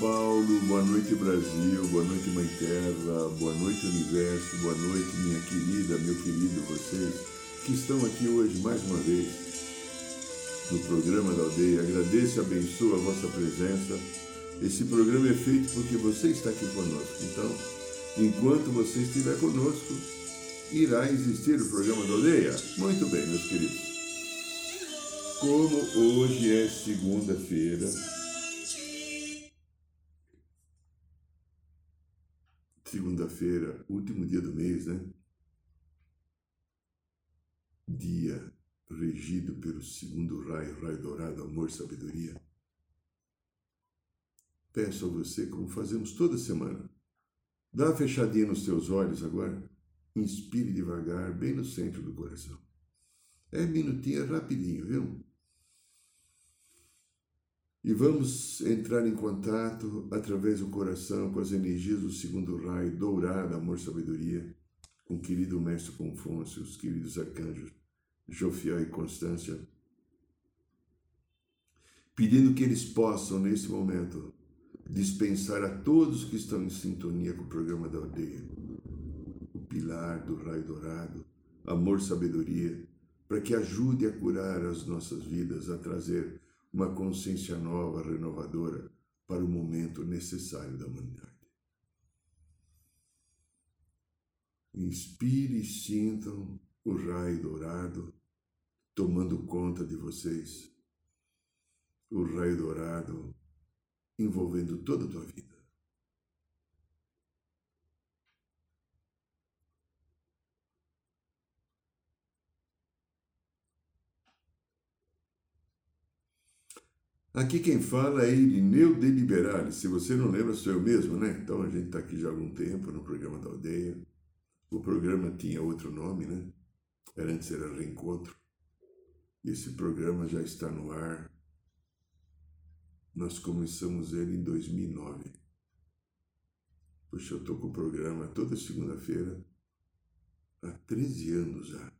Paulo, boa noite, Brasil, boa noite, Mãe Terra, boa noite, Universo, boa noite, minha querida, meu querido, vocês que estão aqui hoje mais uma vez no programa da aldeia. Agradeço e abençoo a vossa presença. Esse programa é feito porque você está aqui conosco. Então, enquanto você estiver conosco, irá existir o programa da aldeia. Muito bem, meus queridos. Como hoje é segunda-feira, segunda-feira, último dia do mês, né? Dia regido pelo segundo raio, raio dourado, amor, sabedoria. Peço a você, como fazemos toda semana, dá uma fechadinha nos teus olhos agora, inspire devagar, bem no centro do coração. É minutinho, é rapidinho, viu? E vamos entrar em contato através do coração com as energias do segundo raio, dourado, amor, sabedoria, com o querido Mestre Confúcio, os queridos arcanjos Jofiel e Constância, pedindo que eles possam, nesse momento, dispensar a todos que estão em sintonia com o programa da aldeia. O pilar do raio dourado, amor, sabedoria, para que ajude a curar as nossas vidas, a trazer uma consciência nova, renovadora para o momento necessário da humanidade. Inspire e sintam o raio dourado tomando conta de vocês. O raio dourado envolvendo toda a tua vida. Aqui quem fala é Irineu de. Se você não lembra, sou eu mesmo, né? Então a gente está aqui já há algum tempo no programa da aldeia. O programa tinha outro nome, né? Era antes era Reencontro. Esse programa já está no ar. Nós começamos ele em 2009. Puxa, eu estou com o programa toda segunda-feira há 13 anos já.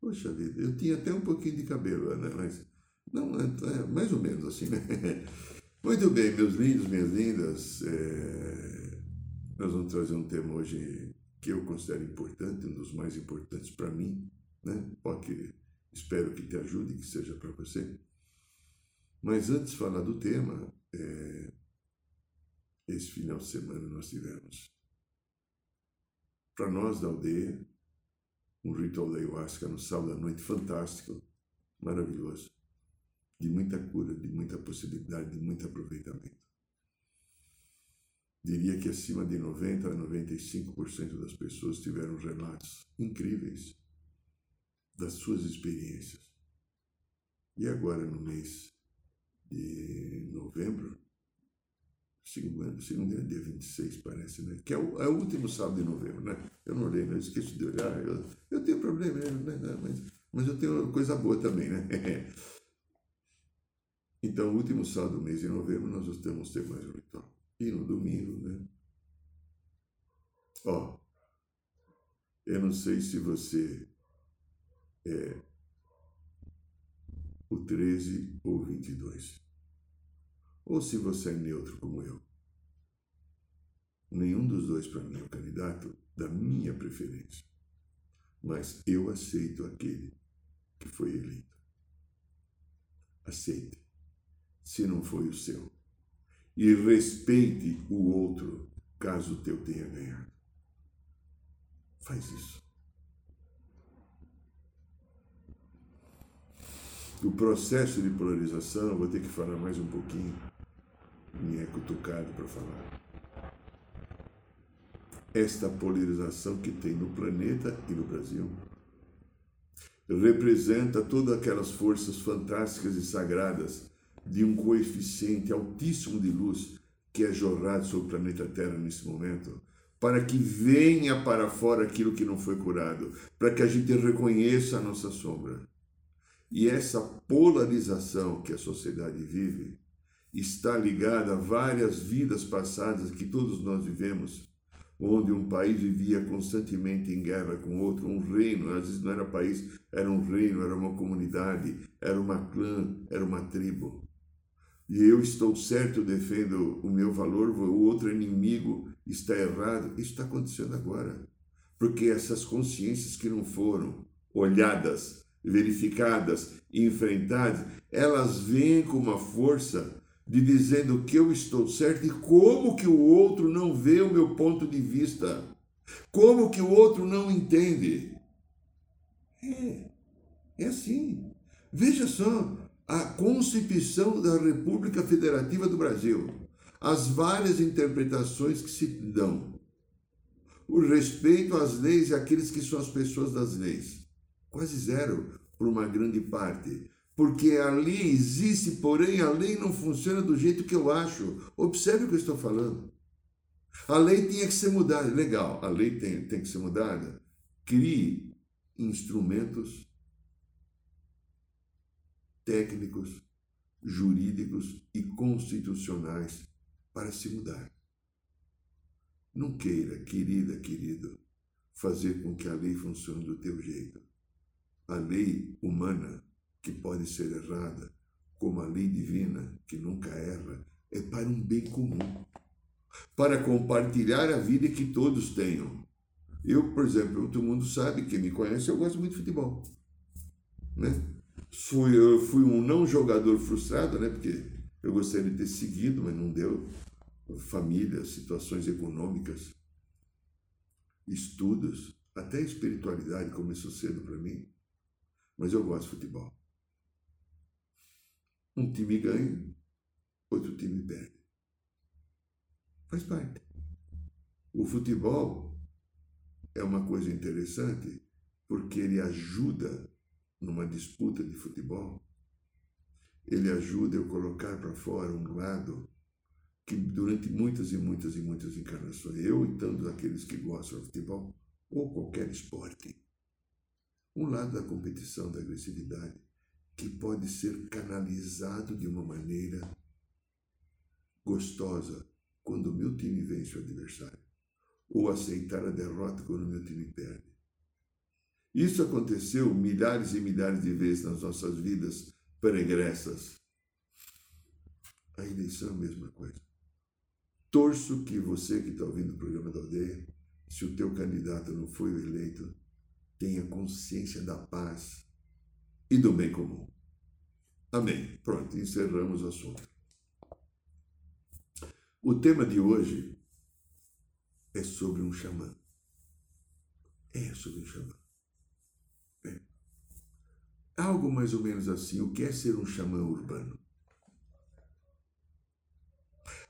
Poxa vida, eu tinha até um pouquinho de cabelo, né? Mas não, é, é, mais ou menos assim, né? Muito bem, meus lindos, minhas lindas. É... Nós vamos trazer um tema hoje que eu considero importante, um dos mais importantes para mim, né? Pode, espero que te ajude, que seja para você. Mas antes de falar do tema, é... esse final de semana nós tivemos, para nós da aldeia, um ritual da ayahuasca no sábado à noite fantástico, maravilhoso de muita cura, de muita possibilidade, de muito aproveitamento. Diria que acima de 90% a 95% das pessoas tiveram relatos incríveis das suas experiências. E agora, no mês de novembro, segundo, segundo dia, dia 26, parece, né? Que é o, é o, último sábado de novembro, né? Eu não olhei, eu esqueço de olhar. Eu, eu tenho problema, né? Mas, mas eu tenho coisa boa também, né? Então, último sábado do mês de novembro, nós vamos ter mais um ritual. E no domingo, né? Ó, eu não sei se você é o 13 ou o 22. Ou se você é neutro como eu. Nenhum dos dois para mim é o candidato da minha preferência. Mas eu aceito aquele que foi eleito. Aceite se não foi o seu. E respeite o outro, caso o teu tenha ganhado. Faz isso. O processo de polarização, vou ter que falar mais um pouquinho, me é cutucado para falar. Esta polarização que tem no planeta e no Brasil representa todas aquelas forças fantásticas e sagradas de um coeficiente altíssimo de luz que é jorrado sobre o planeta Terra nesse momento, para que venha para fora aquilo que não foi curado, para que a gente reconheça a nossa sombra. E essa polarização que a sociedade vive está ligada a várias vidas passadas que todos nós vivemos onde um país vivia constantemente em guerra com outro, um reino, às vezes não era país, era um reino, era uma comunidade, era uma clã, era uma tribo. E eu estou certo, defendo o meu valor, o outro inimigo está errado. Isso está acontecendo agora. Porque essas consciências que não foram olhadas, verificadas, enfrentadas, elas vêm com uma força de dizendo que eu estou certo e como que o outro não vê o meu ponto de vista. Como que o outro não entende. É, é assim. Veja só a concepção da República Federativa do Brasil, as várias interpretações que se dão, o respeito às leis e àqueles que são as pessoas das leis. Quase zero por uma grande parte porque a lei existe, porém a lei não funciona do jeito que eu acho. Observe o que eu estou falando. A lei tinha que ser mudada. Legal, a lei tem, tem que ser mudada. Crie instrumentos técnicos, jurídicos e constitucionais para se mudar. Não queira, querida, querido, fazer com que a lei funcione do teu jeito. A lei humana que pode ser errada, como a lei divina, que nunca erra, é para um bem comum, para compartilhar a vida que todos tenham. Eu, por exemplo, todo mundo sabe, quem me conhece, eu gosto muito de futebol. Né? Fui, eu fui um não jogador frustrado, né? porque eu gostaria de ter seguido, mas não deu. Família, situações econômicas, estudos, até espiritualidade começou cedo para mim. Mas eu gosto de futebol. Um time ganha, outro time perde. Faz parte. O futebol é uma coisa interessante porque ele ajuda numa disputa de futebol. Ele ajuda eu colocar para fora um lado que durante muitas e muitas e muitas encarnações, eu e tantos aqueles que gostam de futebol, ou qualquer esporte, um lado da competição, da agressividade, que pode ser canalizado de uma maneira gostosa quando o meu time vence o adversário, ou aceitar a derrota quando o meu time perde. Isso aconteceu milhares e milhares de vezes nas nossas vidas pregressas. A eleição é a mesma coisa. Torço que você que está ouvindo o programa da aldeia, se o teu candidato não foi eleito, tenha consciência da paz e do bem comum. Amém. Pronto, encerramos o assunto. O tema de hoje é sobre um xamã. É sobre um xamã. Algo mais ou menos assim. O que é ser um xamã urbano?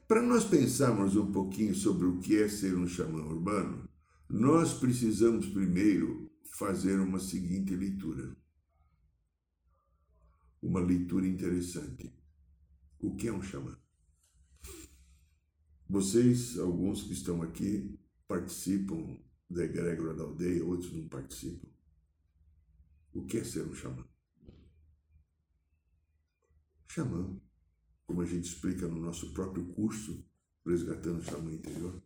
Para nós pensarmos um pouquinho sobre o que é ser um xamã urbano, nós precisamos primeiro fazer uma seguinte leitura uma leitura interessante. O que é um xamã? Vocês, alguns que estão aqui, participam da egrégora da aldeia, outros não participam. O que é ser um xamã? Xamã, como a gente explica no nosso próprio curso, Resgatando o Xamã Interior,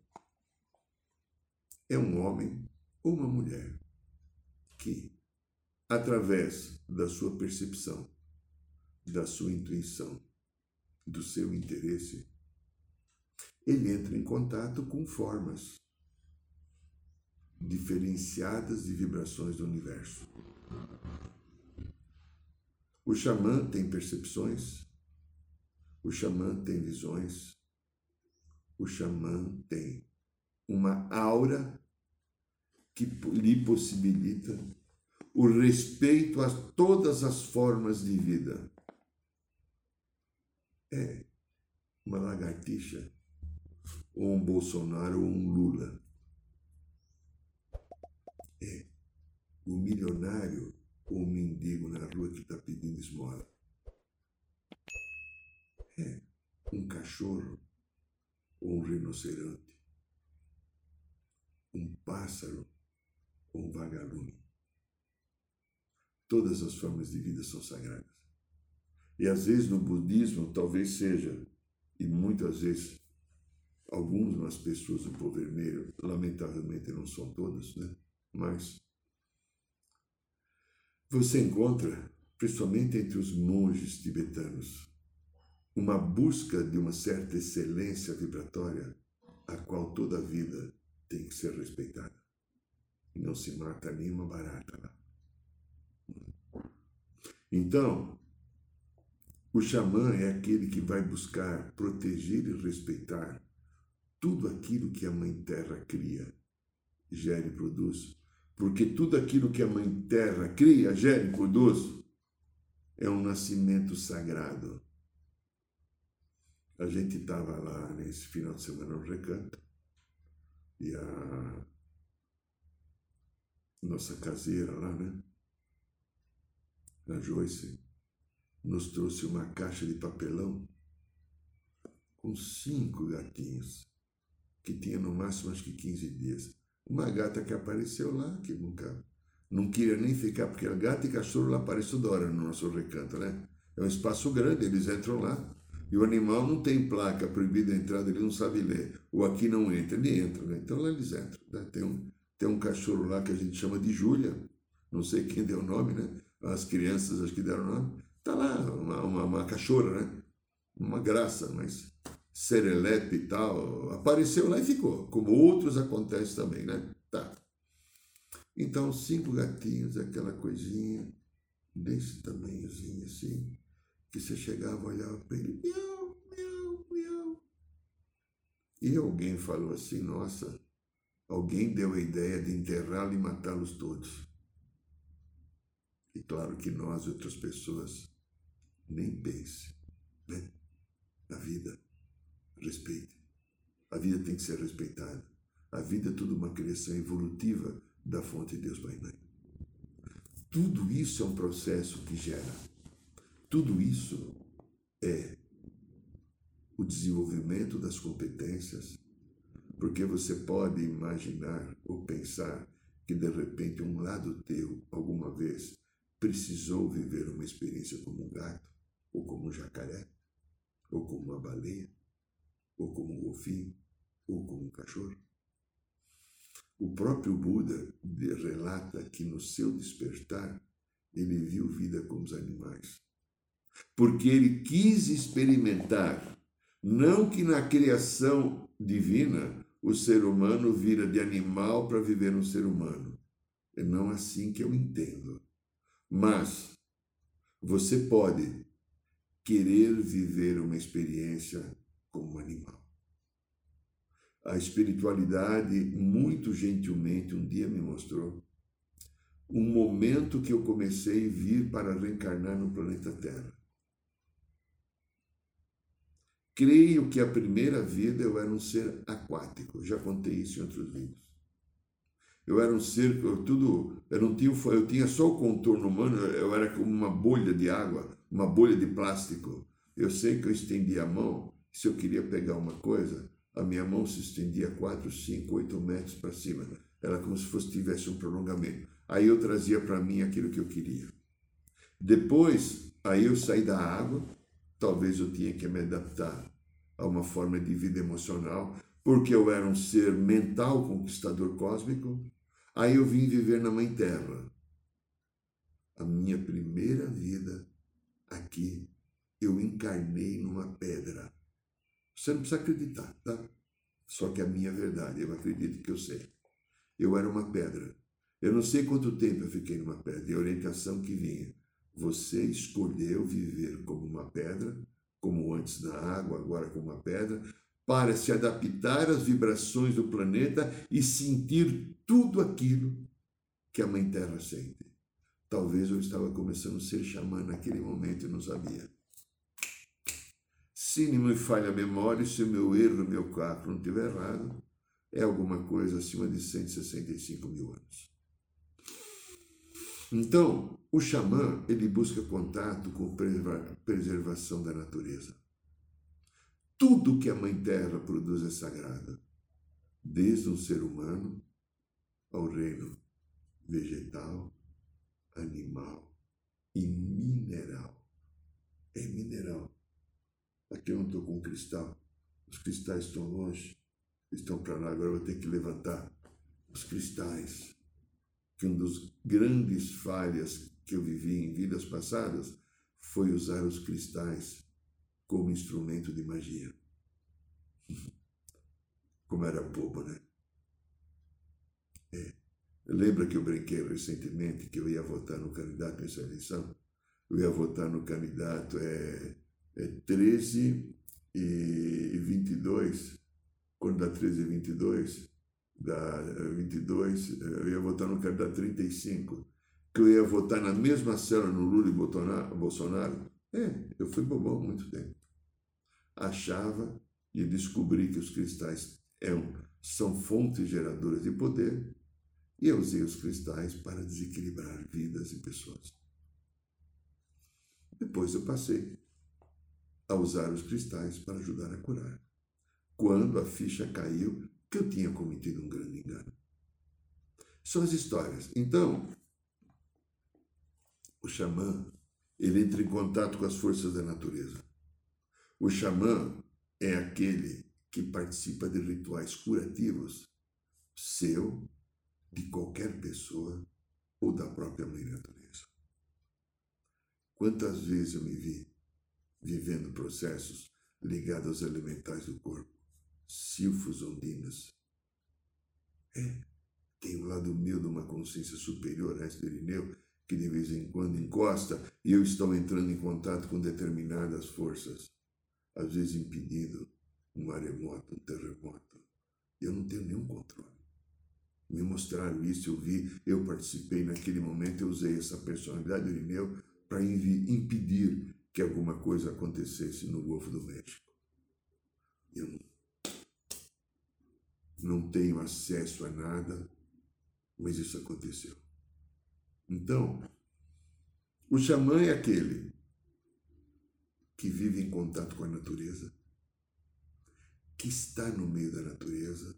é um homem ou uma mulher que, através da sua percepção, da sua intuição, do seu interesse, ele entra em contato com formas diferenciadas de vibrações do universo. O xamã tem percepções, o xamã tem visões, o xamã tem uma aura que lhe possibilita o respeito a todas as formas de vida. É uma lagartixa, ou um Bolsonaro ou um Lula. É o milionário ou mendigo na rua que está pedindo esmola? É um cachorro ou um rinoceronte? Um pássaro ou um vagalume? Todas as formas de vida são sagradas. E às vezes no budismo talvez seja, e muitas vezes algumas pessoas do povo vermelho, lamentavelmente não são todas, né? Mas você encontra, principalmente entre os monges tibetanos, uma busca de uma certa excelência vibratória, a qual toda a vida tem que ser respeitada. E não se mata nenhuma barata lá. Então, o xamã é aquele que vai buscar proteger e respeitar tudo aquilo que a Mãe Terra cria, gera e produz. Porque tudo aquilo que a Mãe Terra cria, gera e produz, é um nascimento sagrado. A gente estava lá nesse final de semana no recanto e a nossa caseira lá, né? A Joyce nos trouxe uma caixa de papelão com cinco gatinhos, que tinha no máximo acho que 15 dias. Uma gata que apareceu lá, que nunca não queria nem ficar, porque a gata e cachorro lá aparecem toda hora no nosso recanto, né? É um espaço grande, eles entram lá. E o animal não tem placa proibida a entrada, ele não sabe ler. Ou aqui não entra, ele entra, né? Então lá eles entram. Né? Tem, um, tem um cachorro lá que a gente chama de Júlia, não sei quem deu o nome, né? As crianças acho que deram o nome. Tá lá, uma, uma, uma cachorra, né? Uma graça, mas serelepe e tal, apareceu lá e ficou, como outros acontece também, né? Tá. Então, cinco gatinhos, aquela coisinha desse tamanhozinho assim, que você chegava, olhava para ele, miau, miau, miau. E alguém falou assim, nossa, alguém deu a ideia de enterrá-lo e matá-los todos. E claro que nós, outras pessoas, nem pense, né? Na vida, respeite. A vida tem que ser respeitada. A vida é tudo uma criação evolutiva da fonte de Deus Pai Mãe. Tudo isso é um processo que gera. Tudo isso é o desenvolvimento das competências, porque você pode imaginar ou pensar que de repente um lado teu alguma vez precisou viver uma experiência como um gato ou como um jacaré, ou como uma baleia, ou como um golfinho, ou como um cachorro. O próprio Buda relata que no seu despertar ele viu vida como os animais. Porque ele quis experimentar, não que na criação divina o ser humano vira de animal para viver um ser humano. É não assim que eu entendo. Mas você pode querer viver uma experiência como um animal. A espiritualidade, muito gentilmente, um dia me mostrou um momento que eu comecei a vir para reencarnar no planeta Terra. Creio que a primeira vida eu era um ser aquático, já contei isso em outros vídeos. Eu era um ser, eu, tudo, eu não tinha, eu tinha só o contorno humano, eu era como uma bolha de água, uma bolha de plástico. Eu sei que eu estendia a mão, se eu queria pegar uma coisa, a minha mão se estendia 4, 5, 8 metros para cima. Era como se fosse tivesse um prolongamento. Aí eu trazia para mim aquilo que eu queria. Depois, aí eu saí da água, talvez eu tinha que me adaptar a uma forma de vida emocional, porque eu era um ser mental conquistador cósmico. Aí eu vim viver na Mãe Terra. A minha primeira vida aqui, eu encarnei numa pedra. Você não precisa acreditar, tá? Só que a minha verdade, eu acredito que eu sei. Eu era uma pedra. Eu não sei quanto tempo eu fiquei numa pedra, e a orientação que vinha. Você escolheu viver como uma pedra, como antes na água, agora como uma pedra, para se adaptar às vibrações do planeta e sentir tudo aquilo que a Mãe Terra sente. Talvez eu estava começando a ser xamã naquele momento e não sabia. Se não me falha a memória, se o meu erro, meu cálculo não estiver errado, é alguma coisa acima de 165 mil anos. Então, o xamã, ele busca contato com preservação da natureza. Tudo que a Mãe Terra produz é sagrado, desde um ser humano ao reino vegetal, animal e mineral. É mineral. Aqui eu não estou com cristal. Os cristais estão longe, estão para lá. Agora eu vou ter que levantar os cristais. Que um dos grandes falhas que eu vivi em vidas passadas foi usar os cristais como instrumento de magia. Como era bobo, né? É. Lembra que eu brinquei recentemente que eu ia votar no candidato nessa eleição? Eu ia votar no candidato é, é 13 e 22, quando dá 13 e 22, dá 22, é, eu ia votar no candidato 35, que eu ia votar na mesma cela no Lula e Bolsonaro. É, eu fui bobão muito tempo. Achava e descobri que os cristais eram, são fontes geradoras de poder e eu usei os cristais para desequilibrar vidas e pessoas. Depois eu passei a usar os cristais para ajudar a curar. Quando a ficha caiu que eu tinha cometido um grande engano. São as histórias. Então, o xamã, ele entra em contato com as forças da natureza. O xamã é aquele que participa de rituais curativos seu, de qualquer pessoa ou da própria mãe natureza. Quantas vezes eu me vi vivendo processos ligados aos elementais do corpo, silfos ondinas. É, tem um lado meu de uma consciência superior a esse Irineu que de vez em quando encosta e eu estou entrando em contato com determinadas forças, às vezes impedindo um maremoto, um terremoto. Eu não tenho nenhum controle. Me mostraram isso, eu vi, eu participei naquele momento, eu usei essa personalidade do Irineu para impedir que alguma coisa acontecesse no Golfo do México. Eu não, tenho acesso a nada, mas isso aconteceu. Então, o xamã é aquele que vive em contato com a natureza, que está no meio da natureza,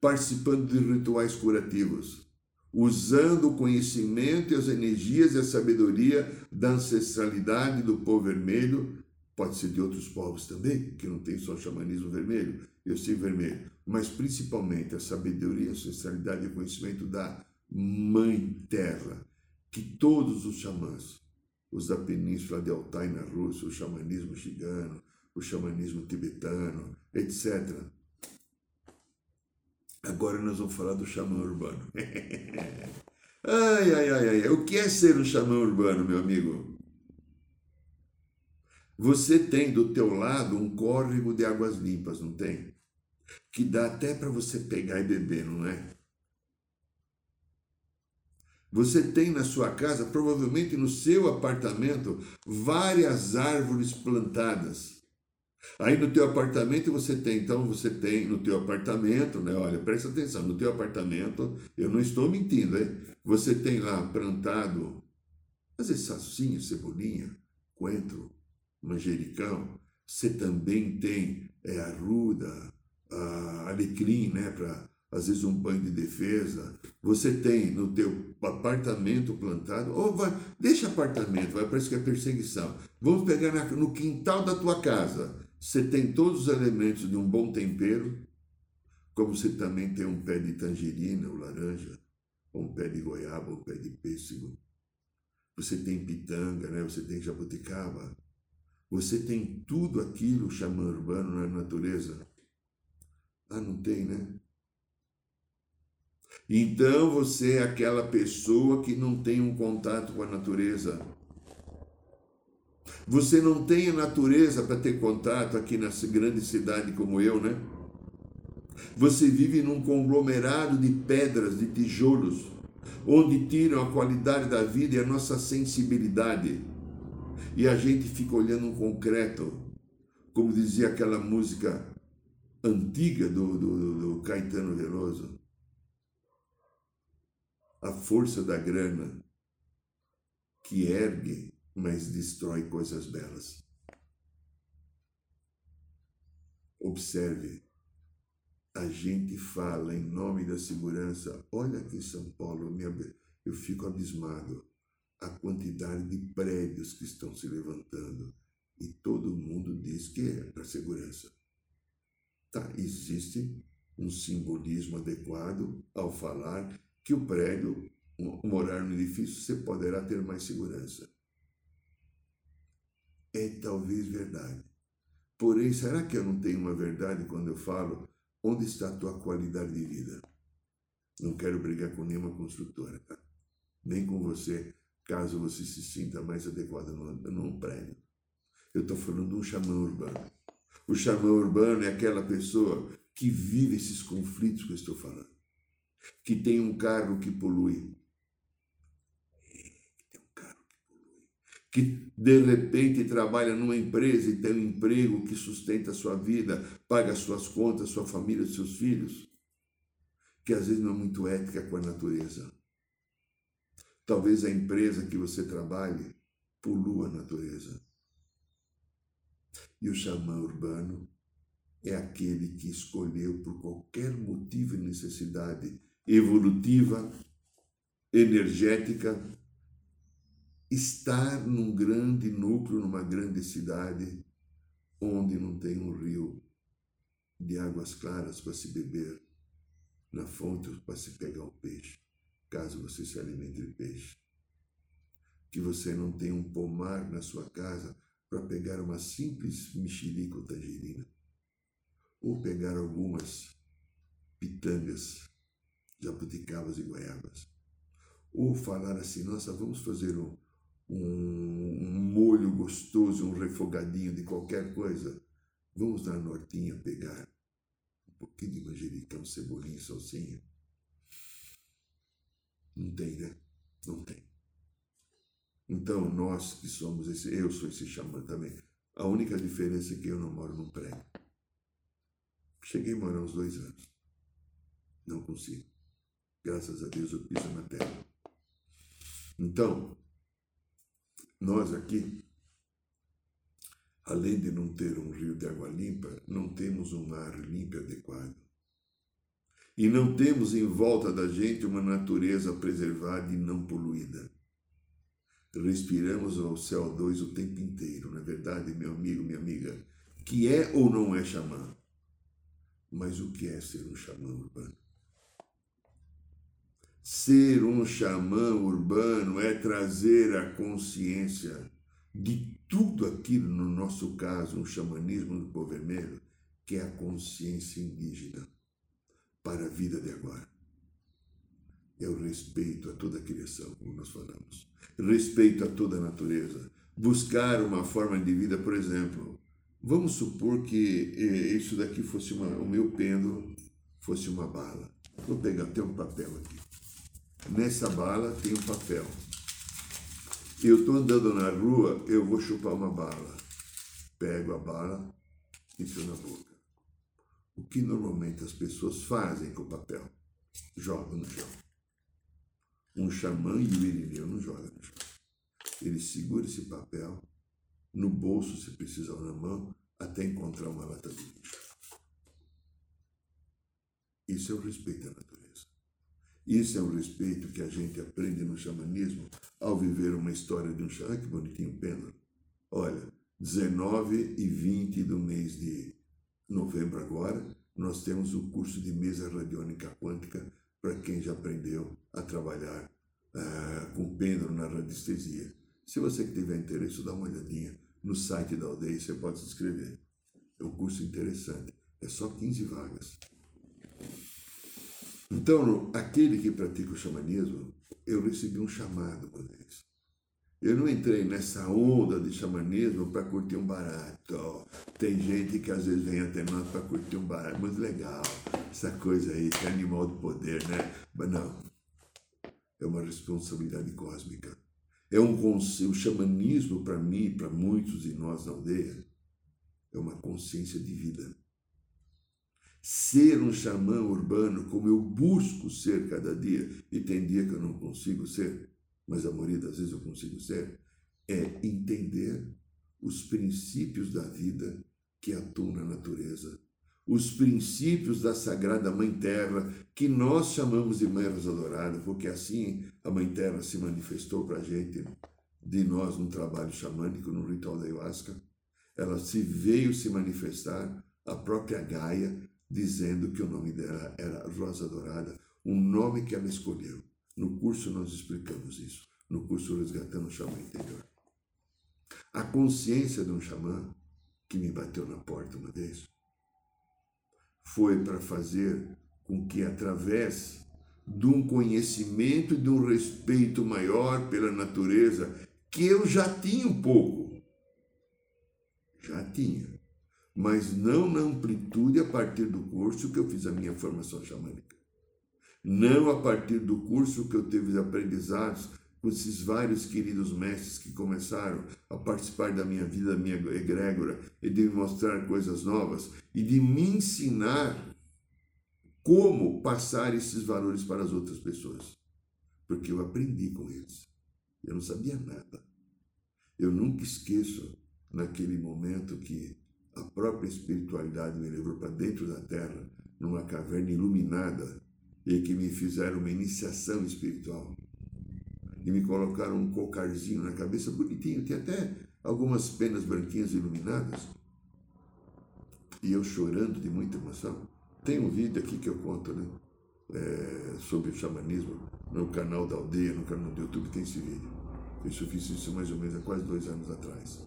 participando de rituais curativos, usando o conhecimento e as energias e a sabedoria da ancestralidade do povo vermelho, pode ser de outros povos também, que não tem só xamanismo vermelho, eu sei vermelho, mas principalmente a sabedoria, a ancestralidade e o conhecimento da Mãe Terra, que todos os xamãs, os da Península de Altai na Rússia, o xamanismo chigano, o xamanismo tibetano, etc. Agora nós vamos falar do xamã urbano. ai, ai, ai, ai. O que é ser um xamã urbano, meu amigo? Você tem do teu lado um córrego de águas limpas, não tem? Que dá até para você pegar e beber, não é? Você tem na sua casa, provavelmente no seu apartamento, várias árvores plantadas Aí no teu apartamento você tem, então você tem no teu apartamento, né? Olha, presta atenção, no teu apartamento, eu não estou mentindo, hein? Você tem lá plantado, às vezes salsinha, cebolinha, coentro, manjericão. Você também tem é, arruda, a alecrim, né? Para às vezes um banho de defesa. Você tem no teu apartamento plantado, ou vai, deixa apartamento, vai parece que é perseguição. Vamos pegar na, no quintal da tua casa você tem todos os elementos de um bom tempero, como você também tem um pé de tangerina ou laranja, ou um pé de goiaba, ou um pé de pêssego. Você tem pitanga, né? você tem jabuticaba. Você tem tudo aquilo, xamã urbano, na natureza. Ah, não tem, né? Então você é aquela pessoa que não tem um contato com a natureza. Você não tem a natureza para ter contato aqui nessa grande cidade como eu, né? Você vive num conglomerado de pedras, de tijolos, onde tiram a qualidade da vida e a nossa sensibilidade. E a gente fica olhando um concreto, como dizia aquela música antiga do, do, do Caetano Veloso. A força da grana que ergue, mas destrói coisas belas. Observe, a gente fala em nome da segurança. Olha aqui em São Paulo, eu fico abismado a quantidade de prédios que estão se levantando e todo mundo diz que é para segurança. Tá, existe um simbolismo adequado ao falar que o prédio, morar no edifício, você poderá ter mais segurança. É talvez verdade. Porém, será que eu não tenho uma verdade quando eu falo onde está a tua qualidade de vida? Não quero brigar com nenhuma construtora, tá? Nem com você, caso você se sinta mais adequado num, num prédio. Eu estou falando de um xamã urbano. O xamã urbano é aquela pessoa que vive esses conflitos que eu estou falando. Que tem um carro que polui. Que tem um carro que polui. Que de repente trabalha numa empresa e tem um emprego que sustenta a sua vida, paga suas contas, sua família, seus filhos. Que às vezes não é muito ética com a natureza. Talvez a empresa que você trabalhe polua a natureza. E o xamã urbano é aquele que escolheu, por qualquer motivo e necessidade evolutiva, energética, estar num grande núcleo, numa grande cidade, onde não tem um rio de águas claras para se beber, na fonte para se pegar o peixe, caso você se alimente de peixe. Que você não tem um pomar na sua casa para pegar uma simples mexerica ou tangerina, ou pegar algumas pitangas, jabuticabas e goiabas, ou falar assim, nossa, vamos fazer um, um, molho gostoso, um refogadinho de qualquer coisa, vamos na nortinha pegar um pouquinho de manjericão, cebolinha, salsinha. Não tem, né? Não tem. Então, nós que somos esse, eu sou esse xamã também. A única diferença é que eu não moro num prédio. Cheguei a morar uns dois anos. Não consigo. Graças a Deus eu piso na terra. Então, nós aqui, além de não ter um rio de água limpa, não temos um ar limpo e adequado. E não temos em volta da gente uma natureza preservada e não poluída respiramos o CO2 o tempo inteiro, não é verdade, meu amigo, minha amiga? Que é ou não é xamã? Mas o que é ser um xamã urbano? Ser um xamã urbano é trazer a consciência de tudo aquilo, no nosso caso, um xamanismo do povo vermelho, que é a consciência indígena para a vida de agora é o respeito a toda a criação, como nós falamos. Respeito a toda a natureza. Buscar uma forma de vida, por exemplo, vamos supor que eh, isso daqui fosse uma, o meu pêndulo fosse uma bala. Vou pegar, tem um papel aqui. Nessa bala tem um papel. Eu estou andando na rua, eu vou chupar uma bala. Pego a bala e enfio na boca. O que normalmente as pessoas fazem com o papel? Jogam no chão. Um xamã e o irineu não jogam no chão. Ele segura esse papel no bolso, se precisar, na mão, até encontrar uma lata de lixo. Isso é o respeito à natureza. Isso é um respeito que a gente aprende no xamanismo ao viver uma história de um xamã. que bonitinho pêndulo. Olha, 19 e 20 do mês de novembro agora, nós temos o curso de mesa radiônica quântica para quem já aprendeu a trabalhar uh, com pêndulo na radiestesia. Se você tiver interesse, dá uma olhadinha no site da aldeia, você pode se inscrever. É um curso interessante, é só 15 vagas. Então, aquele que pratica o xamanismo, eu recebi um chamado por eles. Eu não entrei nessa onda de xamanismo para curtir um barato. Tem gente que às vezes vem até nós para curtir um barato. Muito legal, essa coisa aí, que é animal do poder, né? Mas não. É uma responsabilidade cósmica. É um conselho. O xamanismo, para mim, para muitos de nós na aldeia, é uma consciência de vida. Ser um xamã urbano, como eu busco ser cada dia, e tem dia que eu não consigo ser, mas a maioria das vezes eu consigo ser, é entender os princípios da vida que atuam na natureza, os princípios da Sagrada Mãe Terra, que nós chamamos de Mãe Rosa Dourada, porque assim a Mãe Terra se manifestou para a gente, de nós, no trabalho xamânico, no ritual da ayahuasca. Ela se veio se manifestar, a própria Gaia, dizendo que o nome dela era Rosa Dourada, um nome que ela escolheu. No curso nós explicamos isso, no curso Resgatando o Xamã Interior. A consciência de um xamã que me bateu na porta uma vez foi para fazer com que, através de um conhecimento e de um respeito maior pela natureza, que eu já tinha um pouco, já tinha, mas não na amplitude a partir do curso que eu fiz a minha formação xamânica. Não a partir do curso que eu teve aprendizados com esses vários queridos mestres que começaram a participar da minha vida, da minha egrégora, e de me mostrar coisas novas e de me ensinar como passar esses valores para as outras pessoas. Porque eu aprendi com eles. Eu não sabia nada. Eu nunca esqueço naquele momento que a própria espiritualidade me levou para dentro da terra, numa caverna iluminada, e que me fizeram uma iniciação espiritual e me colocaram um cocarzinho na cabeça, bonitinho, tinha até algumas penas branquinhas iluminadas. E eu chorando de muita emoção. Tem um vídeo aqui que eu conto, né? É, sobre o xamanismo, no canal da aldeia, no canal do YouTube, tem esse vídeo. Eu fiz isso mais ou menos há quase dois anos atrás.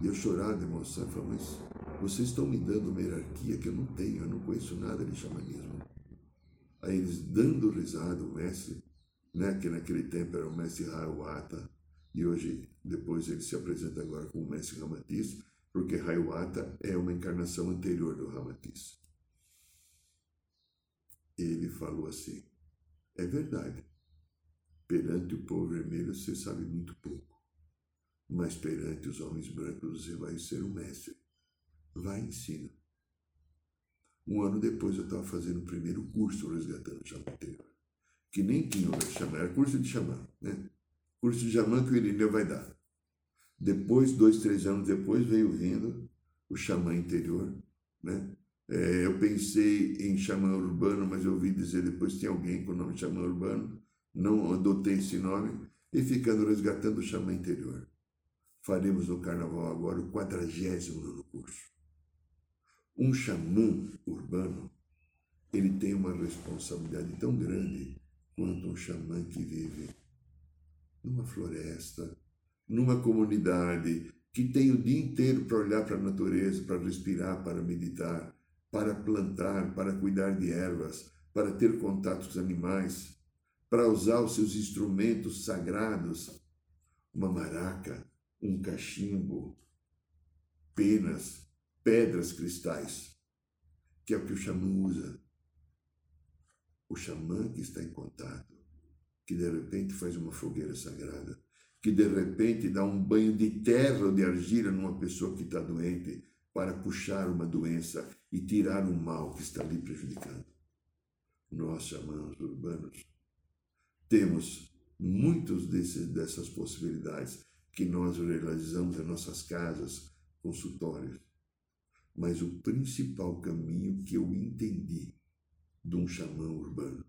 E eu chorava de emoção, eu falava, mas vocês estão me dando uma hierarquia que eu não tenho, eu não conheço nada de xamanismo. Aí eles dando risada, o mestre, né, que naquele tempo era o mestre Hayawata, e hoje, depois ele se apresenta agora como o mestre Ramatiz, porque Hayawata é uma encarnação anterior do Ramatiz. Ele falou assim, é verdade, perante o povo vermelho você sabe muito pouco, mas perante os homens brancos você vai ser um mestre. Vai e ensina. Um ano depois eu estava fazendo o primeiro curso resgatando chama interior que nem tinha o xamã, era curso de xamã, né? Curso de xamã que o Irineu vai dar. Depois, dois, três anos depois, veio vindo o xamã interior, né? É, eu pensei em xamã urbano, mas eu ouvi dizer depois tem alguém com o nome de xamã urbano, não adotei esse nome, e ficando resgatando o xamã interior. Faremos no carnaval agora o quadragésimo no curso. Um xamã urbano, ele tem uma responsabilidade tão grande quanto um xamã que vive numa floresta, numa comunidade, que tem o dia inteiro para olhar para a natureza, para respirar, para meditar, para plantar, para cuidar de ervas, para ter contato com os animais, para usar os seus instrumentos sagrados, uma maraca, um cachimbo, penas, pedras cristais, que é o que o xamã usa o xamã que está em contato, que de repente faz uma fogueira sagrada, que de repente dá um banho de terra ou de argila numa pessoa que está doente para puxar uma doença e tirar o mal que está ali prejudicando. Nós, xamãs urbanos, temos desses, dessas possibilidades que nós realizamos em nossas casas, consultórios. Mas o principal caminho que eu entendi de um xamã urbano,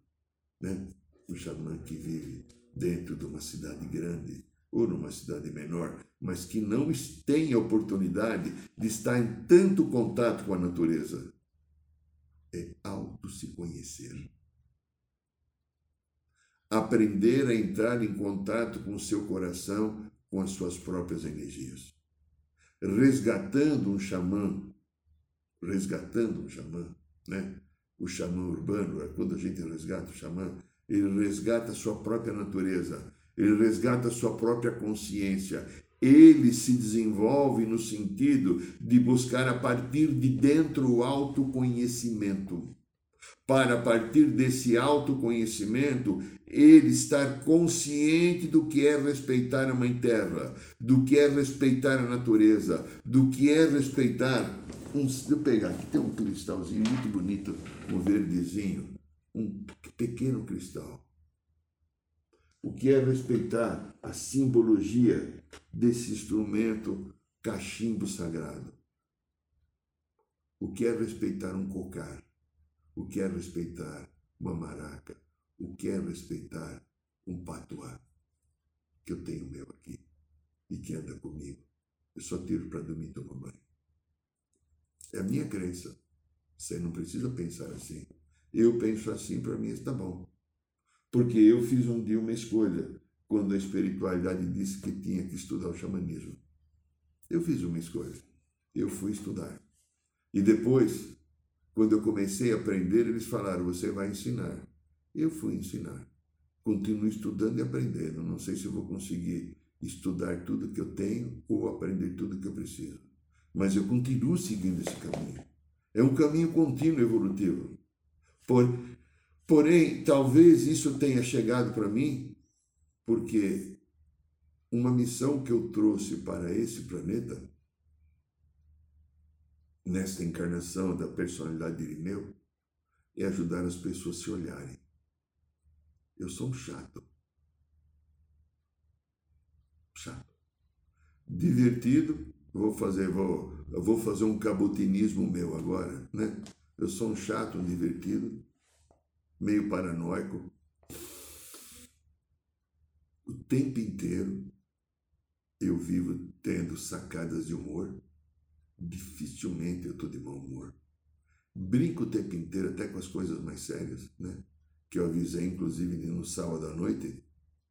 né? um xamã que vive dentro de uma cidade grande ou numa cidade menor, mas que não tem a oportunidade de estar em tanto contato com a natureza. É auto se conhecer. Aprender a entrar em contato com o seu coração, com as suas próprias energias. Resgatando um xamã, resgatando um xamã, né? o xamã urbano, é quando a gente resgata o xamã, ele resgata a sua própria natureza, ele resgata a sua própria consciência, ele se desenvolve no sentido de buscar a partir de dentro o autoconhecimento. Para a partir desse autoconhecimento, ele estar consciente do que é respeitar a Mãe Terra, do que é respeitar a natureza, do que é respeitar um, deixa eu pegar aqui, tem um cristalzinho muito bonito, um verdezinho, um pequeno cristal. o que é respeitar a simbologia desse instrumento cachimbo sagrado. O que é respeitar um cocar? O que é respeitar uma maraca? O que é respeitar um patuá? Que eu tenho meu aqui e que anda comigo. Eu só tiro para dormir e tomar banho. É a minha crença. Você não precisa pensar assim. Eu penso assim, para mim está bom. Porque eu fiz um dia uma escolha quando a espiritualidade disse que tinha que estudar o xamanismo. Eu fiz uma escolha. Eu fui estudar. E depois, quando eu comecei a aprender, eles falaram: você vai ensinar. Eu fui ensinar. Continuo estudando e aprendendo. Não sei se vou conseguir estudar tudo que eu tenho ou aprender tudo que eu preciso. Mas eu continuo seguindo esse caminho. É um caminho contínuo evolutivo. Por, porém, talvez isso tenha chegado para mim porque uma missão que eu trouxe para esse planeta, nesta encarnação da personalidade de Irineu, é ajudar as pessoas a se olharem. Eu sou um chato. Chato. Divertido, vou fazer, vou, vou fazer um cabutinismo meu agora, né? Eu sou um chato, um divertido, meio paranoico. O tempo inteiro eu vivo tendo sacadas de humor. Dificilmente eu estou de mau humor. Brinco o tempo inteiro, até com as coisas mais sérias, né? Que eu avisei, inclusive, no sábado à noite,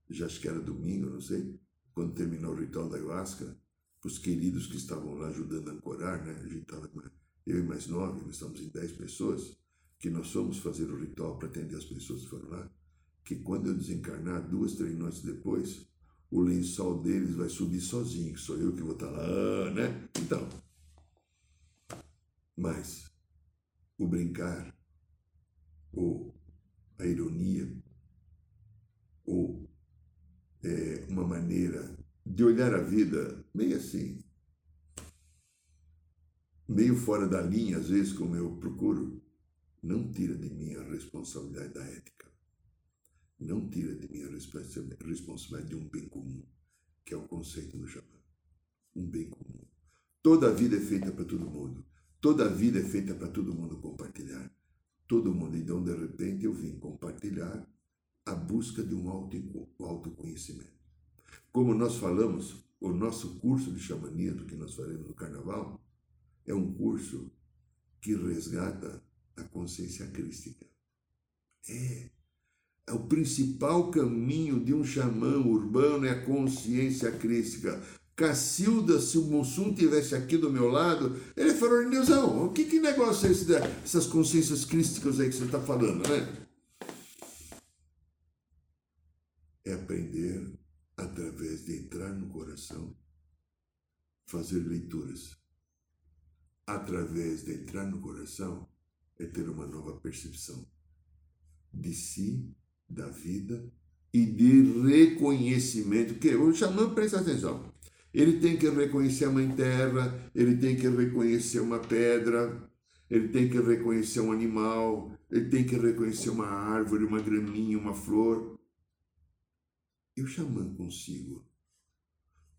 já acho que era domingo, não sei, quando terminou o ritual da ayahuasca, os queridos que estavam lá ajudando a ancorar, né? A gente estava, eu e mais nove, nós estamos em dez pessoas, que nós fomos fazer o ritual para atender as pessoas que foram lá, que quando eu desencarnar, duas, três noites depois, o lençol deles vai subir sozinho, sou eu que vou estar tá lá, né? Então, mas o brincar, ou a ironia, ou é, uma maneira de olhar a vida meio assim, meio fora da linha, às vezes, como eu procuro, não tira de mim a responsabilidade da ética não tira de mim a responsabilidade de um bem comum, que é o conceito do Xamã. Um bem comum. Toda a vida é feita para todo mundo. Toda a vida é feita para todo mundo compartilhar. Todo mundo. Então, de repente, eu vim compartilhar a busca de um autoconhecimento. Como nós falamos, o nosso curso de xamanismo que nós faremos no Carnaval é um curso que resgata a consciência crística. É, é o principal caminho de um xamã urbano é a consciência crística. Cacilda, se o Mussum tivesse aqui do meu lado, ele falou, Nilzão, o que, que negócio é esse dessas consciências crísticas aí que você está falando, né? É aprender através de entrar no coração, fazer leituras. Através de entrar no coração, é ter uma nova percepção de si da vida e de reconhecimento. Que o xamã presta atenção. Ele tem que reconhecer a mãe terra, ele tem que reconhecer uma pedra, ele tem que reconhecer um animal, ele tem que reconhecer uma árvore, uma graminha, uma flor. E o xamã consigo.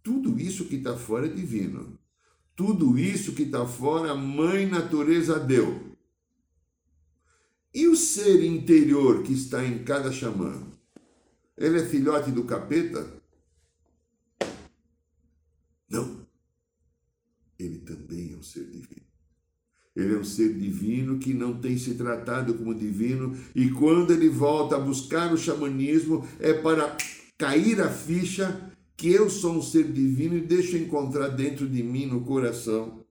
Tudo isso que está fora é divino. Tudo isso que está fora, a mãe natureza deu. E o ser interior que está em cada xamã? Ele é filhote do capeta? Não. Ele também é um ser divino. Ele é um ser divino que não tem se tratado como divino, e quando ele volta a buscar o xamanismo, é para cair a ficha que eu sou um ser divino e deixo encontrar dentro de mim, no coração,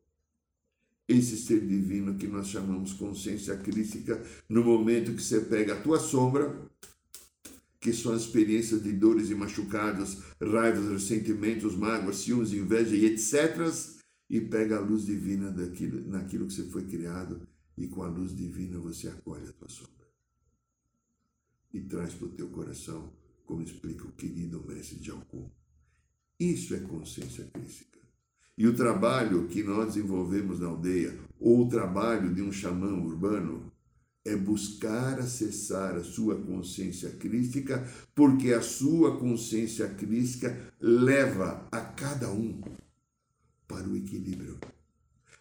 esse ser divino que nós chamamos consciência crítica, no momento que você pega a tua sombra, que são as experiências de dores e machucados, raivas, ressentimentos, mágoas, ciúmes, inveja e etc., e pega a luz divina daquilo, naquilo que você foi criado, e com a luz divina você acolhe a tua sombra. E traz para o teu coração, como explica o querido mestre de Alcum. Isso é consciência crítica. E o trabalho que nós desenvolvemos na aldeia, ou o trabalho de um xamã urbano, é buscar acessar a sua consciência crística, porque a sua consciência crística leva a cada um para o equilíbrio.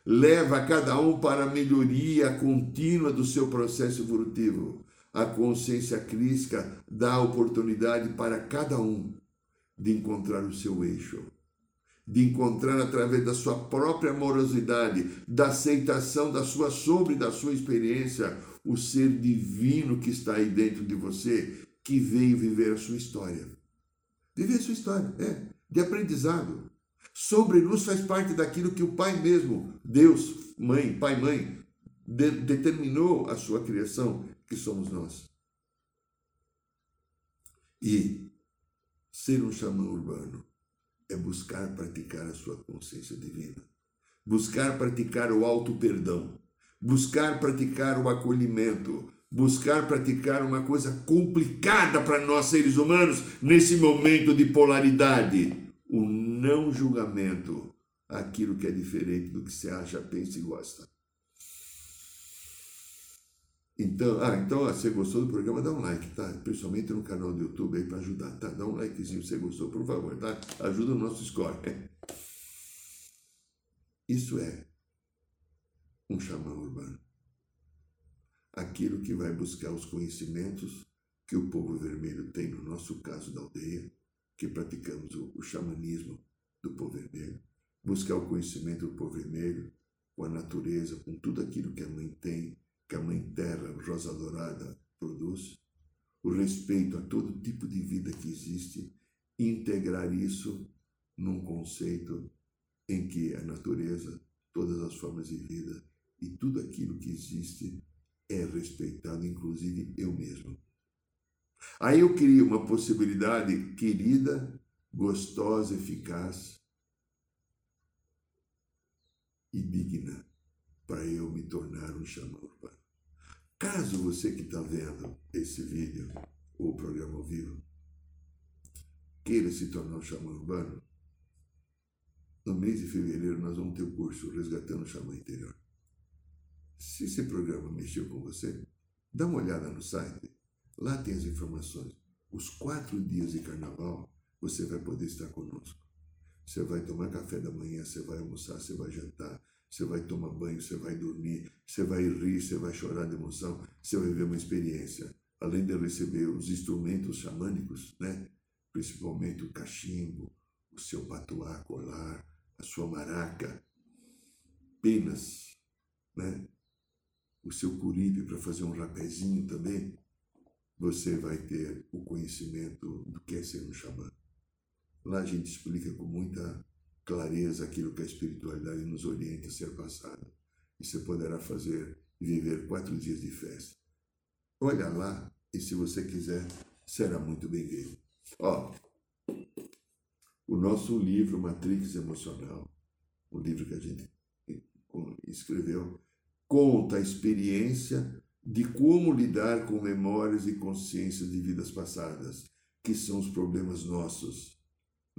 Leva a cada um para a melhoria contínua do seu processo evolutivo. A consciência crística dá oportunidade para cada um de encontrar o seu eixo, de encontrar através da sua própria amorosidade, da aceitação da sua sombra e da sua experiência, o ser divino que está aí dentro de você, que veio viver a sua história. Viver a sua história, é, de aprendizado. Sobre-luz faz parte daquilo que o Pai mesmo, Deus, Mãe, Pai, Mãe, de, determinou a sua criação, que somos nós. E ser um xamã urbano é buscar praticar a sua consciência divina, buscar praticar o auto-perdão, buscar praticar o acolhimento, buscar praticar uma coisa complicada para nós seres humanos nesse momento de polaridade, o não julgamento, aquilo que é diferente do que você acha, pensa e gosta. Então, ah, então ó, você gostou do programa, dá um like, tá? Principalmente no canal do YouTube aí para ajudar, tá? Dá um likezinho se você gostou, por favor, tá? Ajuda o nosso score. Isso é um xamã urbano. Aquilo que vai buscar os conhecimentos que o povo vermelho tem, no nosso caso da aldeia, que praticamos o, o xamanismo do povo vermelho, buscar o conhecimento do povo vermelho com a natureza, com tudo aquilo que a mãe tem, que a mãe terra, rosa dourada, produz, o respeito a todo tipo de vida que existe, integrar isso num conceito em que a natureza, todas as formas de vida, e tudo aquilo que existe é respeitado, inclusive eu mesmo. Aí eu crio uma possibilidade querida, gostosa, eficaz e digna para eu me tornar um xamã urbano. Caso você que está vendo esse vídeo ou o programa ao vivo queira se tornar um xamã urbano, no mês de fevereiro nós vamos ter o curso Resgatando o Xamã Interior. Se esse programa mexeu com você, dá uma olhada no site. Lá tem as informações. Os quatro dias de carnaval você vai poder estar conosco. Você vai tomar café da manhã, você vai almoçar, você vai jantar, você vai tomar banho, você vai dormir, você vai rir, você vai chorar de emoção, você vai viver uma experiência. Além de receber os instrumentos xamânicos, né? principalmente o cachimbo, o seu patuá colar, a sua maraca, penas, né? o seu curibe para fazer um rapézinho também, você vai ter o conhecimento do que é ser um xamã. Lá a gente explica com muita clareza aquilo que a espiritualidade nos orienta a ser passado. E você poderá fazer e viver quatro dias de festa. Olha lá e se você quiser, será muito bem-vindo. Ó, o nosso livro Matrix Emocional, o livro que a gente escreveu, conta a experiência de como lidar com memórias e consciências de vidas passadas, que são os problemas nossos.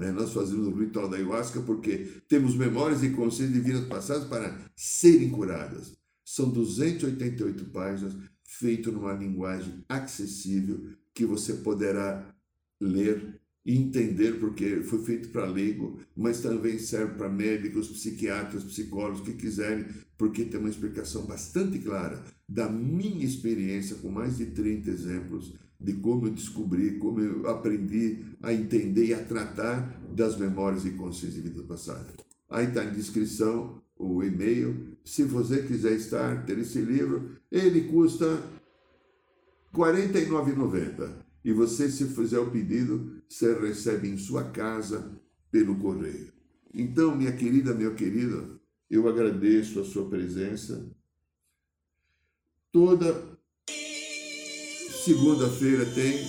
Né? Nós fazemos o ritual da ayahuasca porque temos memórias e consciências de vidas passadas para serem curadas. São 288 páginas, feito numa linguagem acessível que você poderá ler entender, porque foi feito para leigo, mas também serve para médicos, psiquiatras, psicólogos que quiserem, porque tem uma explicação bastante clara da minha experiência, com mais de 30 exemplos, de como eu descobri, como eu aprendi a entender e a tratar das memórias e consciência de vida passada. Aí está em descrição o e-mail. Se você quiser estar, ter esse livro, ele custa R$ 49,90 e você, se fizer o pedido, você recebe em sua casa pelo correio. Então, minha querida, meu querido, eu agradeço a sua presença. Toda segunda-feira tem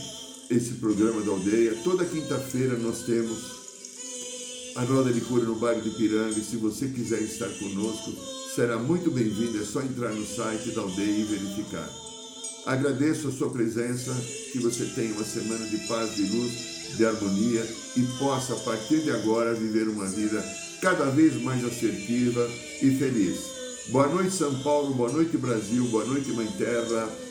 esse programa da aldeia. Toda quinta-feira nós temos a roda de cura no bairro de Piranga. E se você quiser estar conosco, será muito bem-vindo. É só entrar no site da aldeia e verificar. Agradeço a sua presença, que você tenha uma semana de paz, de luz, de harmonia e possa, a partir de agora, viver uma vida cada vez mais assertiva e feliz. Boa noite, São Paulo. Boa noite, Brasil. Boa noite, Mãe Terra.